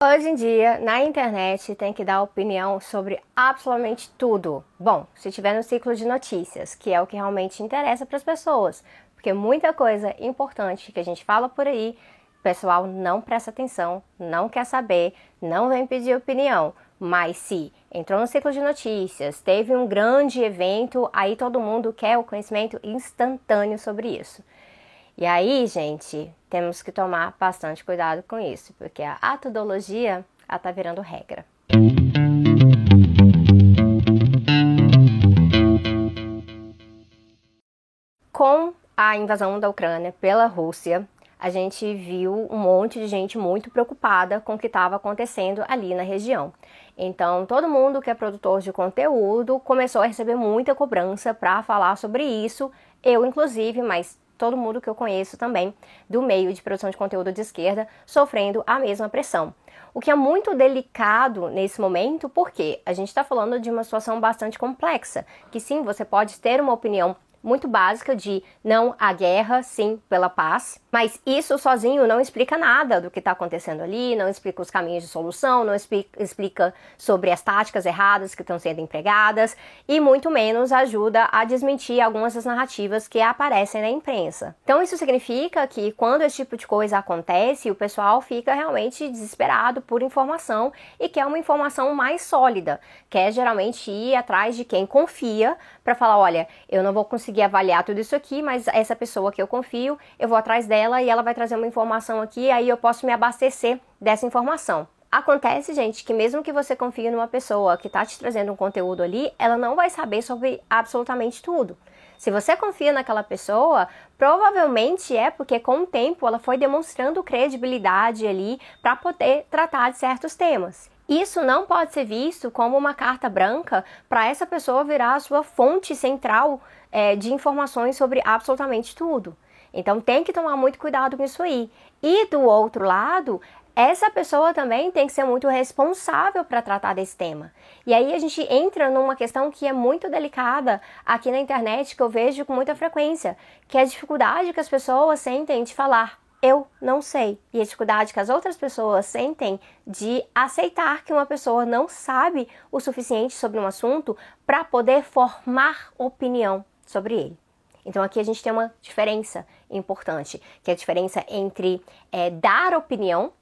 Hoje em dia, na internet, tem que dar opinião sobre absolutamente tudo. Bom, se tiver no ciclo de notícias, que é o que realmente interessa para as pessoas, porque muita coisa importante que a gente fala por aí, o pessoal não presta atenção, não quer saber, não vem pedir opinião. Mas se entrou no ciclo de notícias, teve um grande evento, aí todo mundo quer o conhecimento instantâneo sobre isso. E aí, gente, temos que tomar bastante cuidado com isso, porque a atodologia está virando regra. Com a invasão da Ucrânia pela Rússia, a gente viu um monte de gente muito preocupada com o que estava acontecendo ali na região. Então, todo mundo que é produtor de conteúdo começou a receber muita cobrança para falar sobre isso, eu inclusive, mas todo mundo que eu conheço também do meio de produção de conteúdo de esquerda sofrendo a mesma pressão. O que é muito delicado nesse momento, porque a gente está falando de uma situação bastante complexa, que sim, você pode ter uma opinião muito básica de não à guerra, sim pela paz. Mas isso sozinho não explica nada do que está acontecendo ali, não explica os caminhos de solução, não explica sobre as táticas erradas que estão sendo empregadas e muito menos ajuda a desmentir algumas das narrativas que aparecem na imprensa. Então isso significa que quando esse tipo de coisa acontece, o pessoal fica realmente desesperado por informação e quer uma informação mais sólida, quer geralmente ir atrás de quem confia para falar, olha, eu não vou conseguir avaliar tudo isso aqui, mas essa pessoa que eu confio, eu vou atrás dela e ela vai trazer uma informação aqui, aí eu posso me abastecer dessa informação. Acontece, gente, que mesmo que você confie numa pessoa que está te trazendo um conteúdo ali, ela não vai saber sobre absolutamente tudo. Se você confia naquela pessoa, provavelmente é porque com o tempo ela foi demonstrando credibilidade ali para poder tratar de certos temas. Isso não pode ser visto como uma carta branca para essa pessoa virar a sua fonte central é, de informações sobre absolutamente tudo. Então tem que tomar muito cuidado com isso aí. E do outro lado, essa pessoa também tem que ser muito responsável para tratar desse tema. E aí a gente entra numa questão que é muito delicada aqui na internet, que eu vejo com muita frequência, que é a dificuldade que as pessoas sentem de falar eu não sei. E a dificuldade que as outras pessoas sentem de aceitar que uma pessoa não sabe o suficiente sobre um assunto para poder formar opinião sobre ele. Então aqui a gente tem uma diferença importante, que é a diferença entre é, dar opinião.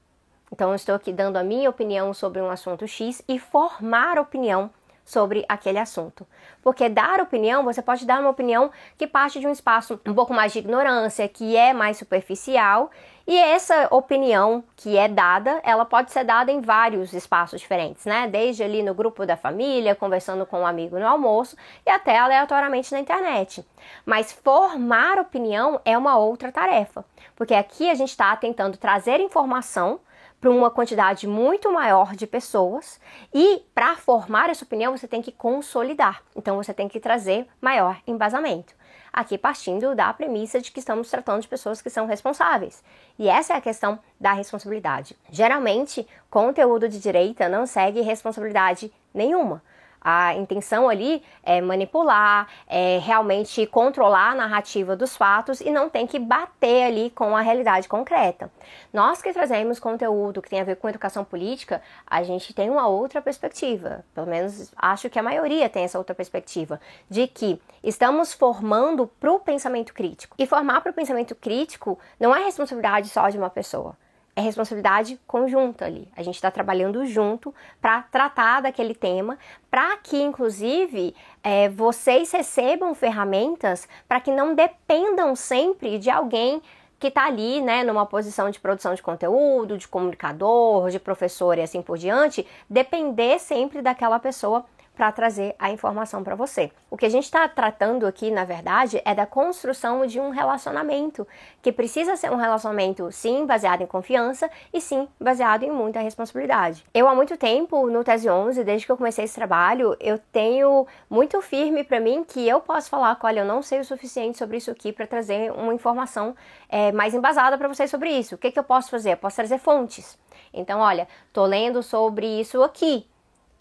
Então eu estou aqui dando a minha opinião sobre um assunto X e formar opinião sobre aquele assunto. Porque dar opinião, você pode dar uma opinião que parte de um espaço um pouco mais de ignorância, que é mais superficial, e essa opinião que é dada, ela pode ser dada em vários espaços diferentes, né? Desde ali no grupo da família, conversando com um amigo no almoço e até aleatoriamente na internet. Mas formar opinião é uma outra tarefa, porque aqui a gente está tentando trazer informação para uma quantidade muito maior de pessoas e para formar essa opinião você tem que consolidar. Então você tem que trazer maior embasamento. Aqui partindo da premissa de que estamos tratando de pessoas que são responsáveis. E essa é a questão da responsabilidade. Geralmente, conteúdo de direita não segue responsabilidade nenhuma. A intenção ali é manipular, é realmente controlar a narrativa dos fatos e não tem que bater ali com a realidade concreta. Nós que trazemos conteúdo que tem a ver com educação política, a gente tem uma outra perspectiva. Pelo menos acho que a maioria tem essa outra perspectiva, de que estamos formando para o pensamento crítico. E formar para o pensamento crítico não é responsabilidade só de uma pessoa é responsabilidade conjunta ali. A gente está trabalhando junto para tratar daquele tema, para que, inclusive, é, vocês recebam ferramentas para que não dependam sempre de alguém que está ali, né, numa posição de produção de conteúdo, de comunicador, de professor e assim por diante, depender sempre daquela pessoa para trazer a informação para você. O que a gente está tratando aqui, na verdade, é da construção de um relacionamento, que precisa ser um relacionamento, sim, baseado em confiança e sim, baseado em muita responsabilidade. Eu, há muito tempo, no Tese 11, desde que eu comecei esse trabalho, eu tenho muito firme para mim que eu posso falar que, olha, eu não sei o suficiente sobre isso aqui para trazer uma informação é, mais embasada para vocês sobre isso. O que, que eu posso fazer? Eu posso trazer fontes. Então, olha, tô lendo sobre isso aqui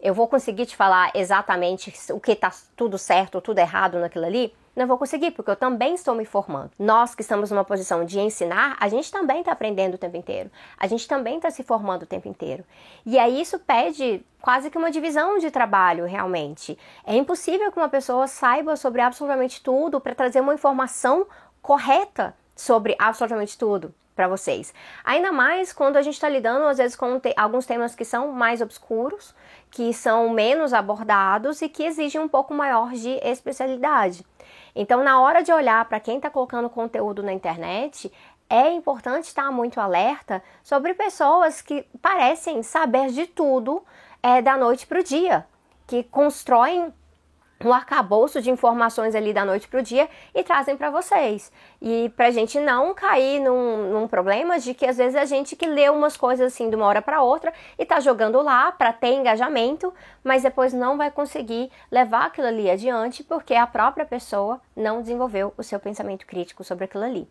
Eu vou conseguir te falar exatamente o que está tudo certo tudo errado naquilo ali? Não vou conseguir, porque eu também estou me formando. Nós que estamos numa posição de ensinar, a gente também está aprendendo o tempo inteiro. A gente também está se formando o tempo inteiro. E aí isso pede quase que uma divisão de trabalho, realmente. É impossível que uma pessoa saiba sobre absolutamente tudo para trazer uma informação correta sobre absolutamente tudo para vocês. Ainda mais quando a gente está lidando, às vezes, com te alguns temas que são mais obscuros, que são menos abordados e que exigem um pouco maior de especialidade. Então, na hora de olhar para quem está colocando conteúdo na internet, é importante estar muito alerta sobre pessoas que parecem saber de tudo é, da noite para o dia, que constroem um arcabouço de informações ali da noite para o dia e trazem para vocês. E para a gente não cair num, num, problema de que às vezes a gente que lê umas coisas assim de uma hora para outra e tá jogando lá para ter engajamento, mas depois não vai conseguir levar aquilo ali adiante porque a própria pessoa não desenvolveu o seu pensamento crítico sobre aquilo ali.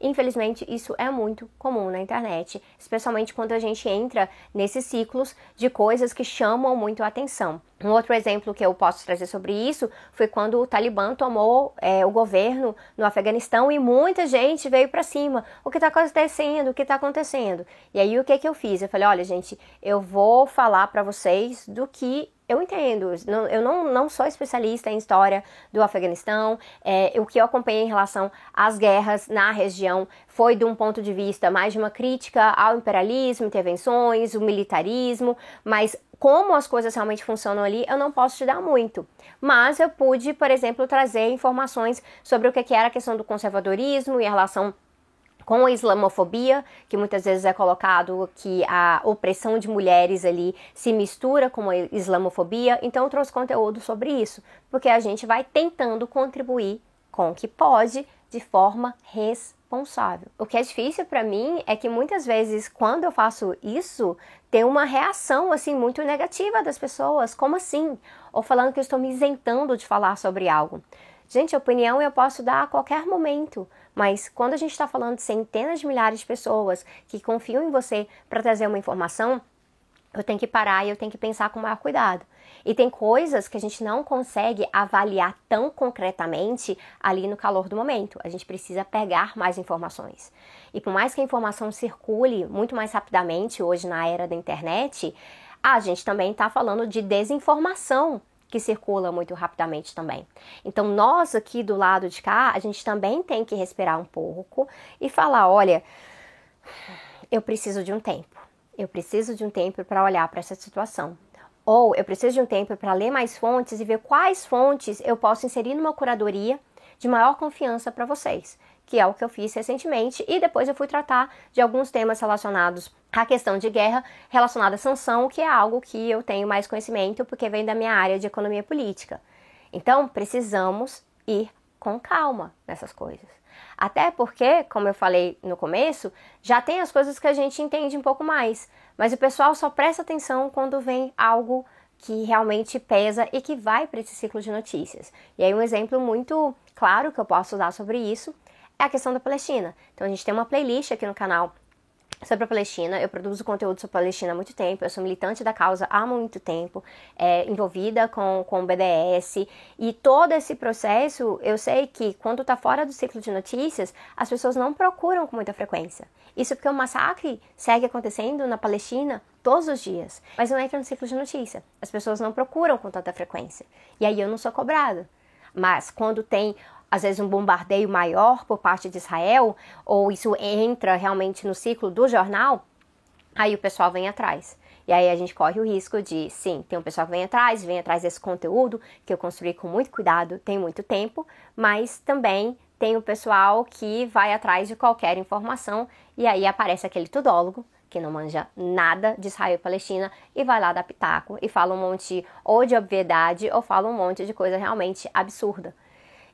Infelizmente, isso é muito comum na internet, especialmente quando a gente entra nesses ciclos de coisas que chamam muito a atenção. Um outro exemplo que eu posso trazer sobre isso foi quando o Talibã tomou é, o governo no Afeganistão e muita gente veio para cima. O que está acontecendo? O que está acontecendo? E aí o que, que eu fiz? Eu falei, olha, gente, eu vou falar para vocês do que eu entendo, eu não, não sou especialista em história do Afeganistão. É, o que eu acompanhei em relação às guerras na região foi de um ponto de vista mais de uma crítica ao imperialismo, intervenções, o militarismo, mas como as coisas realmente funcionam ali, eu não posso te dar muito. Mas eu pude, por exemplo, trazer informações sobre o que era a questão do conservadorismo e a relação com a islamofobia, que muitas vezes é colocado que a opressão de mulheres ali se mistura com a islamofobia. Então eu trouxe conteúdo sobre isso, porque a gente vai tentando contribuir com o que pode de forma responsável. O que é difícil para mim é que muitas vezes quando eu faço isso, tem uma reação assim muito negativa das pessoas, como assim? Ou falando que eu estou me isentando de falar sobre algo. Gente, opinião eu posso dar a qualquer momento. Mas quando a gente está falando de centenas de milhares de pessoas que confiam em você para trazer uma informação, eu tenho que parar e eu tenho que pensar com maior cuidado. E tem coisas que a gente não consegue avaliar tão concretamente ali no calor do momento. A gente precisa pegar mais informações. E por mais que a informação circule muito mais rapidamente hoje na era da internet, a gente também está falando de desinformação que circula muito rapidamente também. Então, nós aqui do lado de cá, a gente também tem que respirar um pouco e falar: olha, eu preciso de um tempo. Eu preciso de um tempo para olhar para essa situação. Ou eu preciso de um tempo para ler mais fontes e ver quais fontes eu posso inserir numa curadoria de maior confiança para vocês que é o que eu fiz recentemente, e depois eu fui tratar de alguns temas relacionados à questão de guerra relacionada à sanção, que é algo que eu tenho mais conhecimento porque vem da minha área de economia política. Então, precisamos ir com calma nessas coisas. Até porque, como eu falei no começo, já tem as coisas que a gente entende um pouco mais, mas o pessoal só presta atenção quando vem algo que realmente pesa e que vai para esse ciclo de notícias. E aí um exemplo muito claro que eu posso dar sobre isso é a questão da Palestina. Então a gente tem uma playlist aqui no canal sobre a Palestina. Eu produzo conteúdo sobre a Palestina há muito tempo. Eu sou militante da causa há muito tempo, é, envolvida com, com o BDS. E todo esse processo, eu sei que quando está fora do ciclo de notícias, as pessoas não procuram com muita frequência. Isso porque o massacre segue acontecendo na Palestina todos os dias, mas não entra no ciclo de notícia. As pessoas não procuram com tanta frequência. E aí eu não sou cobrada. Mas quando tem às vezes um bombardeio maior por parte de Israel, ou isso entra realmente no ciclo do jornal, aí o pessoal vem atrás. E aí a gente corre o risco de, sim, tem um pessoal que vem atrás, vem atrás desse conteúdo que eu construí com muito cuidado, tem muito tempo, mas também tem o pessoal que vai atrás de qualquer informação e aí aparece aquele tudólogo que não manja nada de Israel e Palestina e vai lá dar pitaco e fala um monte ou de obviedade ou fala um monte de coisa realmente absurda.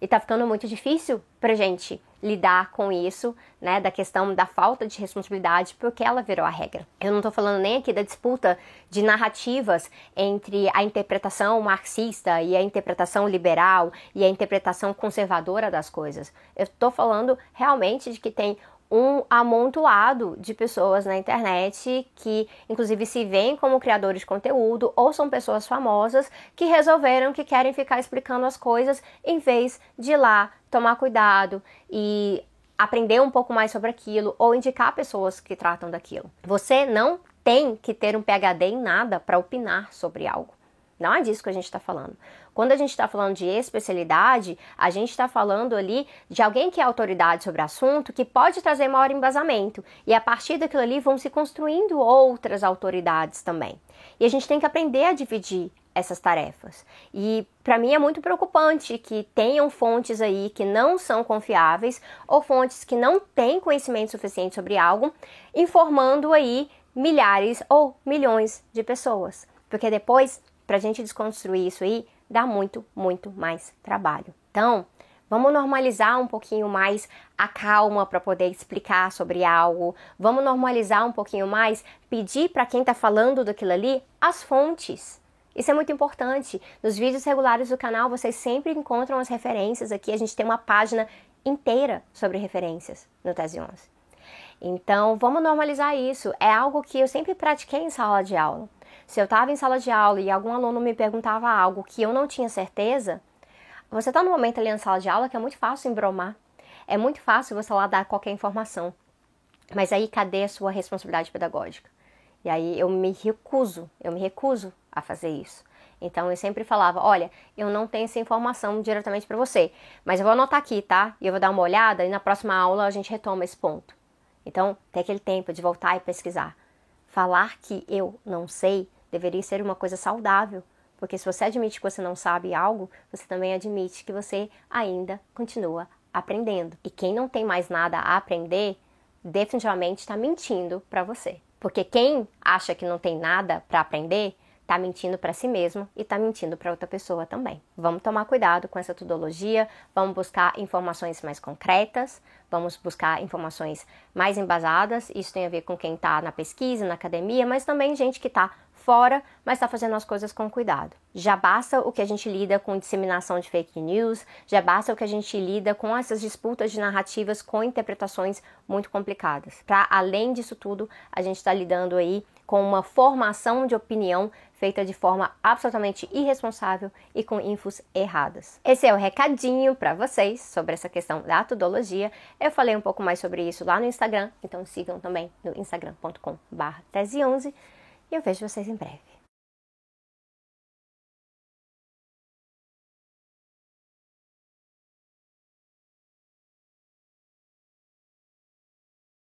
E tá ficando muito difícil pra gente lidar com isso, né, da questão da falta de responsabilidade, porque ela virou a regra. Eu não tô falando nem aqui da disputa de narrativas entre a interpretação marxista e a interpretação liberal e a interpretação conservadora das coisas. Eu tô falando realmente de que tem um amontoado de pessoas na internet que, inclusive, se veem como criadores de conteúdo ou são pessoas famosas que resolveram que querem ficar explicando as coisas em vez de ir lá tomar cuidado e aprender um pouco mais sobre aquilo ou indicar pessoas que tratam daquilo. Você não tem que ter um PhD em nada para opinar sobre algo. Não é disso que a gente está falando. Quando a gente está falando de especialidade, a gente está falando ali de alguém que é autoridade sobre o assunto, que pode trazer maior embasamento. E a partir daquilo ali vão se construindo outras autoridades também. E a gente tem que aprender a dividir essas tarefas. E para mim é muito preocupante que tenham fontes aí que não são confiáveis ou fontes que não têm conhecimento suficiente sobre algo, informando aí milhares ou milhões de pessoas. Porque depois para a gente desconstruir isso aí, dá muito, muito mais trabalho. Então, vamos normalizar um pouquinho mais a calma para poder explicar sobre algo. Vamos normalizar um pouquinho mais, pedir para quem está falando daquilo ali as fontes. Isso é muito importante. Nos vídeos regulares do canal vocês sempre encontram as referências aqui. A gente tem uma página inteira sobre referências no Tese 11. Então, vamos normalizar isso. É algo que eu sempre pratiquei em sala de aula. Se eu estava em sala de aula e algum aluno me perguntava algo que eu não tinha certeza, você está no momento ali na sala de aula que é muito fácil embromar. É muito fácil você lá dar qualquer informação. Mas aí cadê a sua responsabilidade pedagógica? E aí eu me recuso, eu me recuso a fazer isso. Então eu sempre falava, olha, eu não tenho essa informação diretamente para você, mas eu vou anotar aqui, tá? E eu vou dar uma olhada e na próxima aula a gente retoma esse ponto. Então, tem aquele tempo de voltar e pesquisar. Falar que eu não sei deveria ser uma coisa saudável, porque se você admite que você não sabe algo, você também admite que você ainda continua aprendendo. E quem não tem mais nada a aprender, definitivamente está mentindo para você. Porque quem acha que não tem nada para aprender, está mentindo para si mesmo e está mentindo para outra pessoa também. Vamos tomar cuidado com essa metodologia, vamos buscar informações mais concretas, vamos buscar informações mais embasadas. Isso tem a ver com quem está na pesquisa, na academia, mas também gente que está fora, mas está fazendo as coisas com cuidado. Já basta o que a gente lida com disseminação de fake news, já basta o que a gente lida com essas disputas de narrativas com interpretações muito complicadas. Para além disso tudo, a gente está lidando aí com uma formação de opinião feita de forma absolutamente irresponsável e com infos erradas. Esse é o recadinho para vocês sobre essa questão da metodologia. Eu falei um pouco mais sobre isso lá no Instagram, então sigam também no instagram.com/tese11 e eu vejo vocês em breve.